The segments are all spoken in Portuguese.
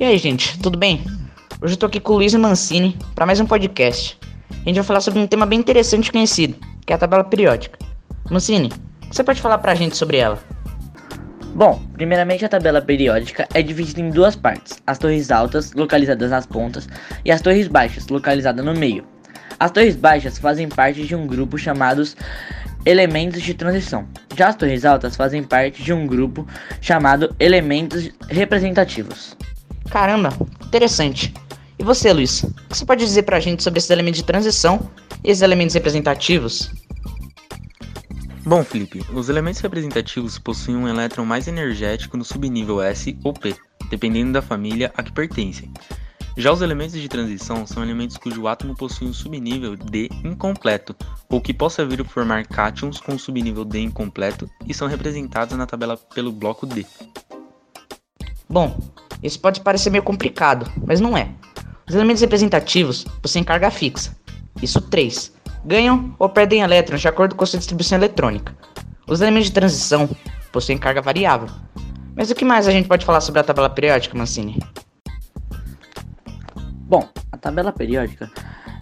E aí, gente, tudo bem? Hoje eu tô aqui com o Luiz Mancini para mais um podcast. A gente vai falar sobre um tema bem interessante e conhecido, que é a tabela periódica. Mancini, você pode falar pra gente sobre ela? Bom, primeiramente a tabela periódica é dividida em duas partes: as torres altas, localizadas nas pontas, e as torres baixas, localizadas no meio. As torres baixas fazem parte de um grupo chamados elementos de transição. Já as torres altas fazem parte de um grupo chamado elementos representativos. Caramba, interessante. E você, Luiz? O que você pode dizer pra gente sobre esses elementos de transição e esses elementos representativos? Bom, Felipe, os elementos representativos possuem um elétron mais energético no subnível S ou P, dependendo da família a que pertencem. Já os elementos de transição são elementos cujo átomo possui um subnível D incompleto, ou que possa vir a formar cátions com subnível D incompleto e são representados na tabela pelo bloco D. Bom, isso pode parecer meio complicado, mas não é. Os elementos representativos possuem carga fixa, isso 3, ganham ou perdem elétrons de acordo com sua distribuição eletrônica. Os elementos de transição possuem carga variável. Mas o que mais a gente pode falar sobre a tabela periódica, Mancini? Bom, a tabela periódica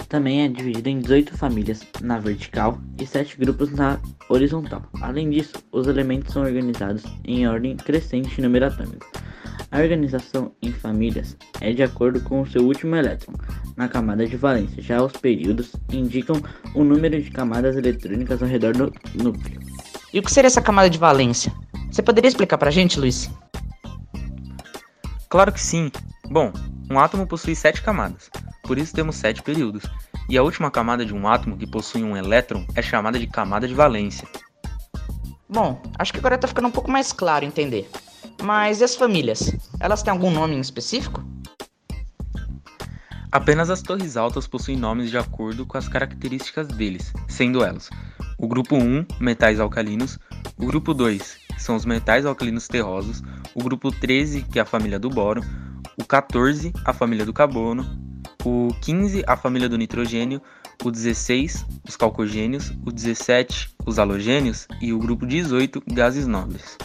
também é dividida em 18 famílias na vertical e 7 grupos na horizontal. Além disso, os elementos são organizados em ordem crescente número atômico. A organização em famílias é de acordo com o seu último elétron na camada de valência. Já os períodos indicam o número de camadas eletrônicas ao redor do núcleo. E o que seria essa camada de valência? Você poderia explicar pra gente, Luiz? Claro que sim. Bom, um átomo possui sete camadas, por isso temos sete períodos. E a última camada de um átomo que possui um elétron é chamada de camada de valência. Bom, acho que agora tá ficando um pouco mais claro entender. Mas e as famílias? Elas têm algum nome em específico? Apenas as torres altas possuem nomes de acordo com as características deles, sendo elas o grupo 1, metais alcalinos, o grupo 2, são os metais alcalinos terrosos, o grupo 13, que é a família do boro, o 14, a família do carbono, o 15, a família do nitrogênio, o 16, os calcogênios, o 17, os halogênios e o grupo 18, gases nobres.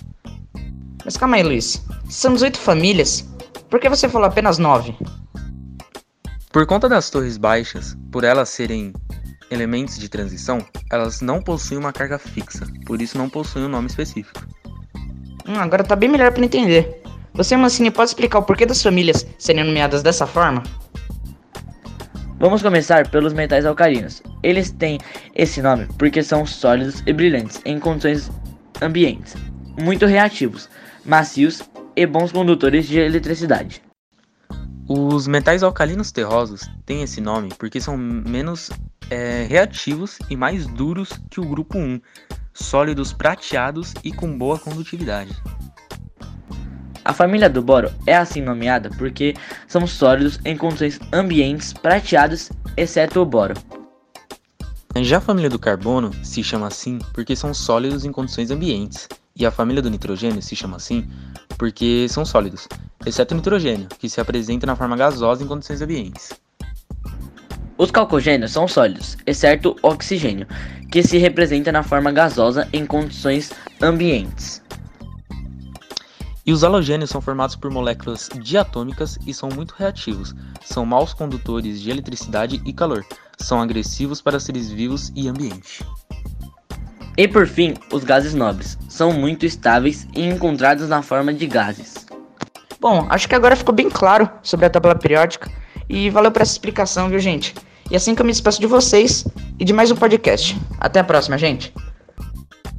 Mas calma aí, Luiz. São 18 famílias. Por que você falou apenas 9? Por conta das torres baixas, por elas serem elementos de transição, elas não possuem uma carga fixa, por isso não possuem um nome específico. Hum, agora tá bem melhor para entender. Você, Mancini, pode explicar o porquê das famílias serem nomeadas dessa forma? Vamos começar pelos metais alcalinos. Eles têm esse nome porque são sólidos e brilhantes em condições ambientes, muito reativos, macios e bons condutores de eletricidade. Os metais alcalinos terrosos têm esse nome porque são menos é, reativos e mais duros que o grupo 1, sólidos prateados e com boa condutividade. A família do boro é assim nomeada porque são sólidos em condições ambientes prateados, exceto o boro. Já a família do carbono se chama assim porque são sólidos em condições ambientes, e a família do nitrogênio se chama assim porque são sólidos, exceto o nitrogênio, que se apresenta na forma gasosa em condições ambientes. Os calcogênios são sólidos, exceto o oxigênio, que se representa na forma gasosa em condições ambientes. E os halogênios são formados por moléculas diatômicas e são muito reativos. São maus condutores de eletricidade e calor. São agressivos para seres vivos e ambiente. E por fim, os gases nobres. São muito estáveis e encontrados na forma de gases. Bom, acho que agora ficou bem claro sobre a tabela periódica. E valeu por essa explicação, viu, gente? E assim que eu me despeço de vocês e de mais um podcast. Até a próxima, gente.